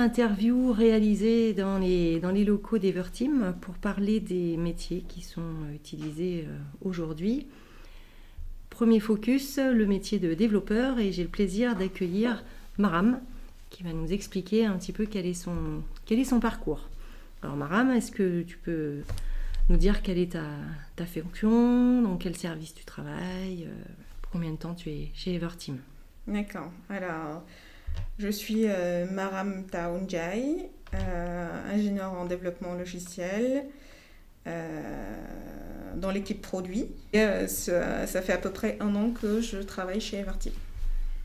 interview réalisée dans les, dans les locaux d'Everteam pour parler des métiers qui sont utilisés aujourd'hui. Premier focus, le métier de développeur et j'ai le plaisir d'accueillir Maram qui va nous expliquer un petit peu quel est son, quel est son parcours. Alors Maram, est-ce que tu peux nous dire quelle est ta, ta fonction, dans quel service tu travailles, euh, combien de temps tu es chez Everteam D'accord. Alors, je suis euh, Maram Taunjai, euh, ingénieur en développement logiciel dans l'équipe produit. Et, ça, ça, fait à peu près un an que je travaille chez Everteam.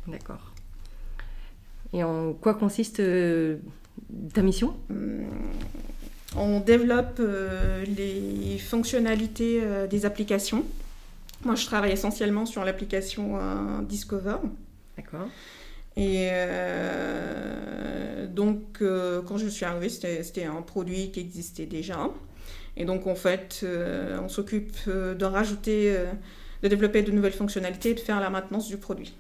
D'accord. Et en quoi consiste ta mission? Hum, on développe euh, les fonctionnalités euh, des applications. Moi, je travaille essentiellement sur l'application euh, Discover. D'accord. Et donc, quand je suis arrivée, c'était un produit qui existait déjà. Et donc, en fait, on s'occupe de rajouter, de développer de nouvelles fonctionnalités et de faire la maintenance du produit.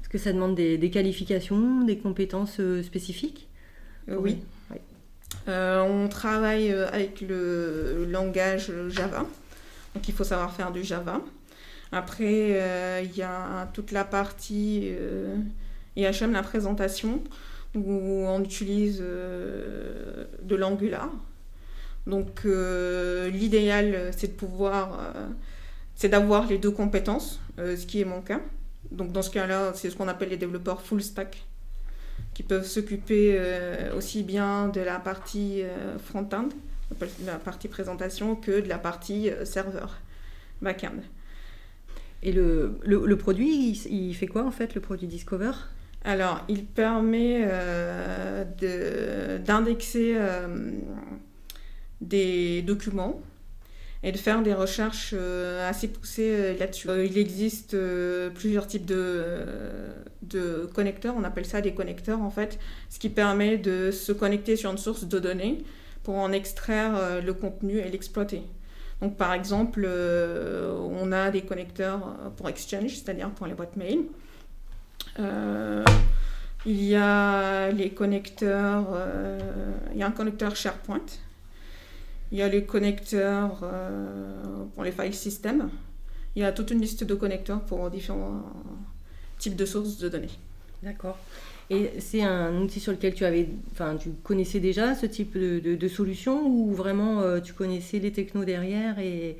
Est-ce que ça demande des, qualifications, des compétences spécifiques? Oui. Euh, on travaille euh, avec le, langage Java, donc il faut savoir faire du Java. Après, euh, il y a toute la partie IHM, la présentation, où on utilise de l'Angular. Donc l'idéal, c'est de pouvoir, c'est d'avoir les deux compétences, ce qui est mon cas. Donc dans ce cas-là, c'est ce qu'on appelle les développeurs full stack qui peuvent s'occuper euh, aussi bien de la partie euh, front-end, la partie présentation, que de la partie euh, serveur, back-end. Et le, le, produit, il, fait quoi en fait, le produit Discover? Alors, il permet d'indexer des documents et de faire des recherches euh, assez poussées euh, là-dessus. Euh, il existe plusieurs types de connecteurs, on appelle ça des connecteurs en fait, ce qui permet de se connecter sur une source de données pour en extraire le contenu et l'exploiter. Donc par exemple, on a des connecteurs pour Exchange, c'est-à-dire pour les boîtes mail. Il y a les connecteurs, il y a un connecteur SharePoint il y a les connecteurs euh, pour les file systems. Il y a toute une liste de connecteurs pour différents types de sources de données. D'accord. Et c'est un outil sur lequel tu avais, enfin, tu connaissais déjà ce type de, solution ou vraiment euh, tu connaissais les technos derrière et,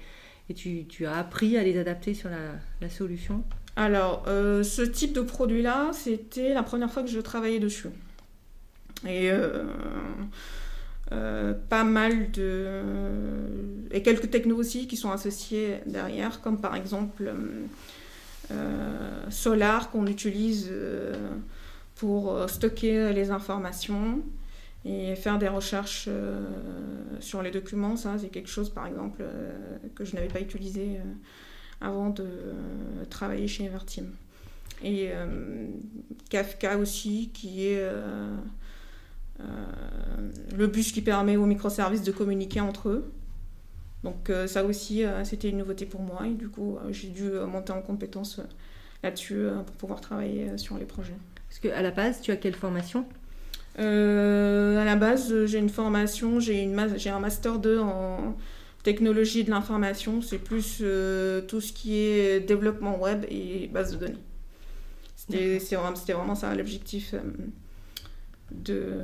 tu, as appris à les adapter sur la, solution? Alors, euh, ce type de produit-là, c'était la première fois que je travaillais dessus. Et euh, pas mal de. et quelques technos aussi qui sont associés derrière, comme par exemple euh, Solar qu'on utilise euh, pour stocker les informations et faire des recherches sur les documents. Ça, c'est quelque chose, par exemple, que je n'avais pas utilisé avant de travailler chez Everteam. Et Kafka aussi, qui est euh, le bus qui permet aux microservices de communiquer entre eux. Donc euh, ça aussi, euh, c'était une nouveauté pour moi et du coup, j'ai dû monter en compétence là-dessus pour pouvoir travailler sur les projets. Parce qu'à la base, tu as quelle formation? À la base, j'ai une formation, j'ai un master 2 en technologie de l'information. C'est plus tout ce qui est développement web et base de données. C'était vraiment, ça l'objectif de,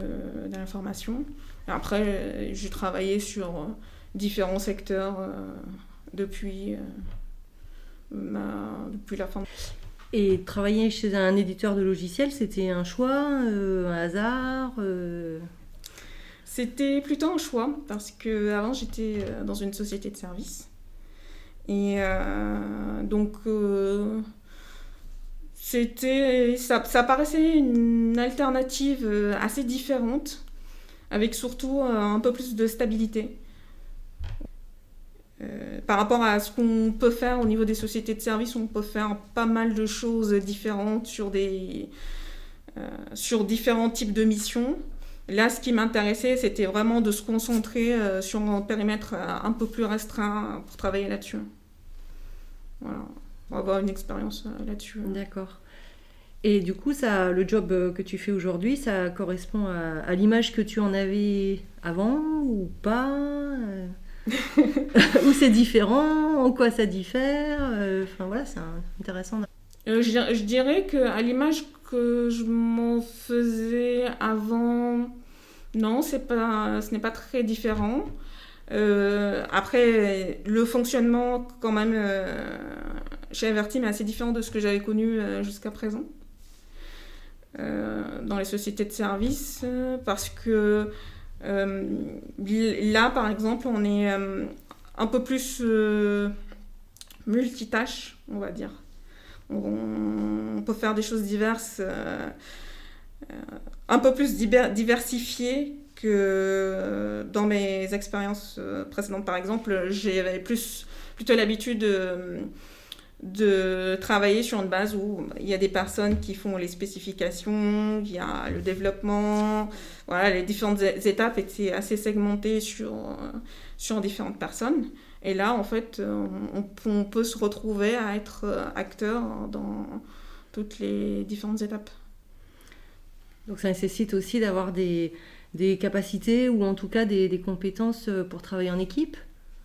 l'information. Après, j'ai travaillé sur euh, différents secteurs euh, depuis, euh, depuis la fin. Et travailler chez un éditeur de logiciels, c'était un choix, un hasard C'était plutôt un choix parce que avant j'étais dans une société de services et donc c'était, ça, paraissait une alternative euh, assez différente, avec surtout euh, un peu plus de stabilité. Euh, par rapport à ce qu'on peut faire au niveau des sociétés de services, on peut faire pas mal de choses différentes sur, des, sur différents types de missions. Là, ce qui m'intéressait, c'était vraiment de se concentrer sur un périmètre un peu plus restreint pour travailler là-dessus. Voilà avoir une expérience euh, là-dessus. D'accord. Et du coup, ça, le job que tu fais aujourd'hui, ça correspond à, l'image que tu en avais avant ou pas Ou c'est différent? En quoi ça diffère? Enfin voilà, c'est intéressant. Je, je, dirais qu'à l'image que je m'en faisais avant, non, c'est pas, ce n'est pas très différent. Euh, après, le fonctionnement, quand même, euh, chez Everteam est assez différent de ce que j'avais connu euh, jusqu'à présent dans les sociétés de services, parce que là, par exemple, on est un peu plus multitâche, on va dire. On, peut faire des choses diverses, un peu plus diversifiées que dans mes expériences euh, précédentes, par exemple, j'avais plus, plutôt l'habitude de, travailler sur une base où il y a des personnes qui font les spécifications, il y a le développement, voilà, les différentes étapes étaient assez segmentées sur, sur différentes personnes. Et là, en fait, on, on peut se retrouver à être acteur dans toutes les différentes étapes. Donc ça nécessite aussi d'avoir des, des capacités ou en tout cas des, compétences euh, pour travailler en équipe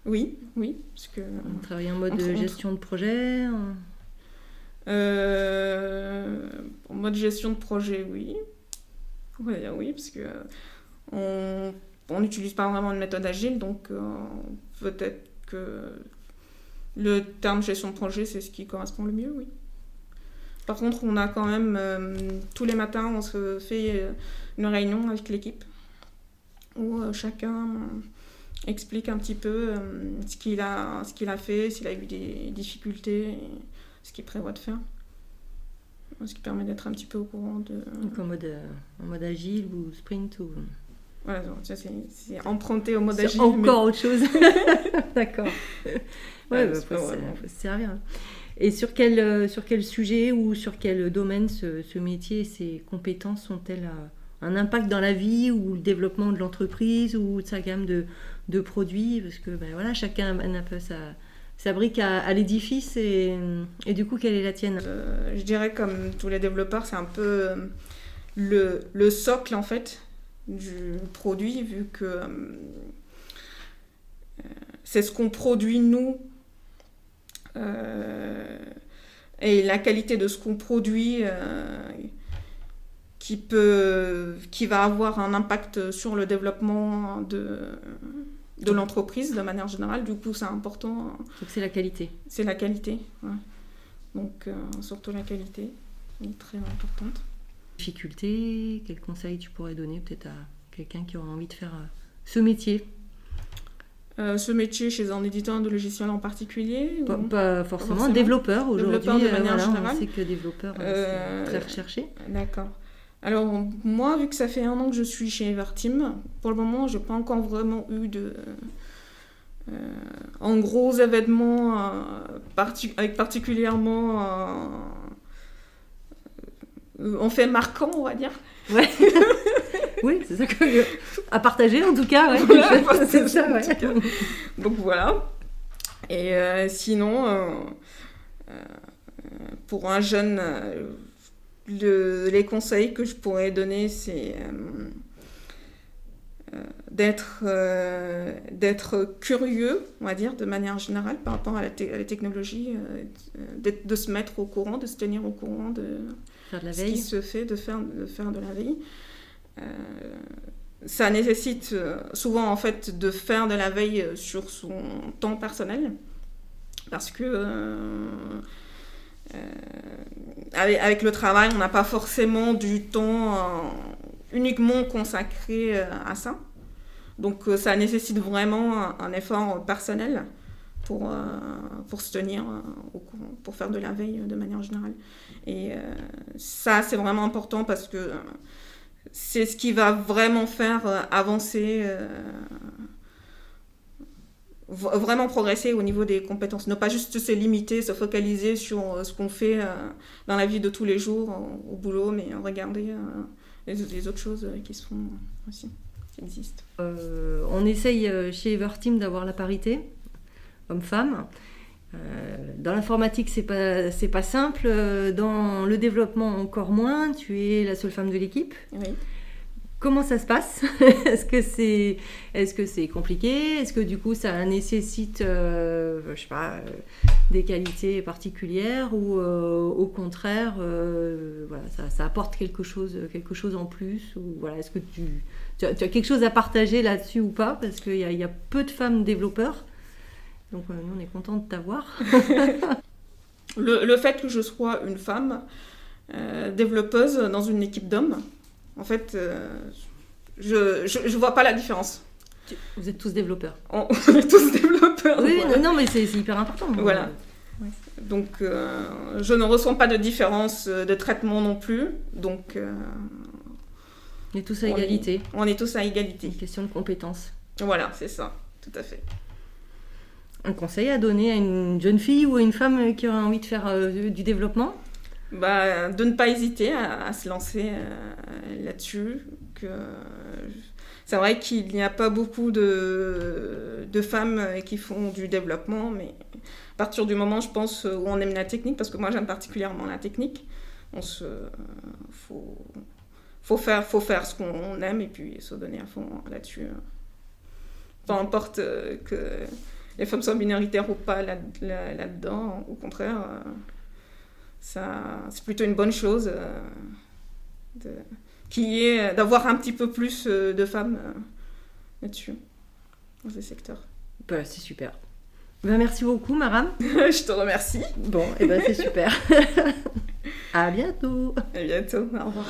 Oui, oui. Parce que, travailler en mode de gestion de projet euh, En mode gestion de projet, oui. On va dire oui, parce que on n'utilise pas vraiment une méthode agile, donc euh, peut-être que le terme gestion de projet, c'est ce qui correspond le mieux, oui. Par contre, on a quand même, tous les matins, on se fait une réunion avec l'équipe où euh, chacun explique un petit peu euh, ce qu'il a, ce a fait, s'il a eu des difficultés, ce qu'il prévoit de faire. Ce qui permet d'être un petit peu au courant de... Donc en mode, euh, en mode agile ou sprint. Voilà, c'est emprunté au mode agile. Encore autre chose. D'accord. Ouais, bah, faut, se servir. Hein. Et sur quel, sur quel sujet ou sur quel domaine ce, ce métier et ses compétences sont-elles un impact dans la vie ou le développement de l'entreprise ou de sa gamme de, de produits? Parce que ben voilà, chacun amène un peu sa, sa brique à, l'édifice et, et, du coup, quelle est la tienne? Euh, Je dirais comme tous les développeurs, c'est un peu euh, le, le, socle en fait du produit vu que euh, c'est ce qu'on produit nous et la qualité de ce qu'on produit qui, peut, qui va avoir un impact sur le développement de, de l'entreprise de manière générale. Du coup, c'est important. Donc, c'est la qualité. C'est la qualité, Donc, euh, surtout la qualité, est très importante. Difficulté, quels conseils tu pourrais donner peut-être à quelqu'un qui aurait envie de faire euh, ce métier? Euh, ce métier chez un éditeur de logiciels en particulier Pas, forcément, développeur aujourd'hui. Développeur de manière générale. On sait que développeur, c'est très recherché. D'accord. Alors, moi, vu que ça fait un an que je suis chez Everteam, pour le moment, je n'ai pas encore vraiment eu de. Euh, en gros événements euh, avec particulièrement euh, en fait marquant, on va dire. Ouais. oui, c'est ça que. À partager en tout cas, c'est ça, ouais. Donc voilà. Et sinon, pour un jeune le, les conseils que je pourrais donner, c'est euh, euh, d'être euh, d'être curieux, on va dire, de manière générale par rapport à la, technologie, de se mettre au courant, de se tenir au courant de, de ce qui se fait, de faire de, faire de la veille. ça nécessite souvent en fait de faire de la veille sur son temps personnel parce que euh, avec, le travail, on n'a pas forcément du temps euh, uniquement consacré euh, à ça. Donc ça nécessite vraiment un, effort personnel pour, pour se tenir au courant, pour faire de la veille de manière générale. Et ça, c'est vraiment important parce que c'est ce qui va vraiment faire avancer vraiment progresser au niveau des compétences, ne pas juste se limiter, se focaliser sur euh, ce qu'on fait euh, dans la vie de tous les jours, au boulot, mais regarder euh, les, autres choses qui se font aussi, qui existent. on essaye chez Everteam d'avoir la parité homme-femme. dans l'informatique, c'est pas c'est pas simple. Dans le développement, encore moins. Tu es la seule femme de l'équipe. Oui. Comment ça se passe Est-ce que c'est est-ce que c'est compliqué? Est-ce que du coup ça nécessite euh, je sais pas euh, des qualités particulières ou euh, au contraire voilà ça, apporte quelque chose quelque chose en plus ou voilà est-ce que tu, tu, as, quelque chose à partager là-dessus ou pas? Parce qu'il y, y, a peu de femmes développeurs donc nous on est content de t'avoir. le, fait que je sois une femme développeuse dans une équipe d'hommes en fait, euh, je, je, vois pas la différence. Vous êtes tous développeurs. On, est tous développeurs. Oui, non, mais c'est hyper important. Voilà. Donc, euh, je ne ressens pas de différence de traitement non plus. Donc, euh, on est tous à égalité. on est tous à égalité. Une question de compétences. Voilà, c'est ça, tout à fait. Un conseil à donner à une jeune fille ou à une femme qui aurait envie de faire du développement? Bah, de ne pas hésiter à, à se lancer là-dessus. Que c'est vrai qu'il n'y a pas beaucoup de, de, femmes qui font du développement, mais à partir du moment, je pense, où on aime la technique, parce que moi j'aime particulièrement la technique, on se faut, faut faire faut faire ce qu'on aime et puis se donner à fond là-dessus. Peu importe que les femmes soient minoritaires ou pas là-dedans, au contraire, c'est plutôt une bonne chose. De, qui est d'avoir un petit peu plus euh, de femmes euh, là-dessus, dans ces secteurs. Bah, c'est super. Ben, merci beaucoup, Maram. Je te remercie. Bon, et eh ben c'est super. à bientôt. À bientôt. Au revoir.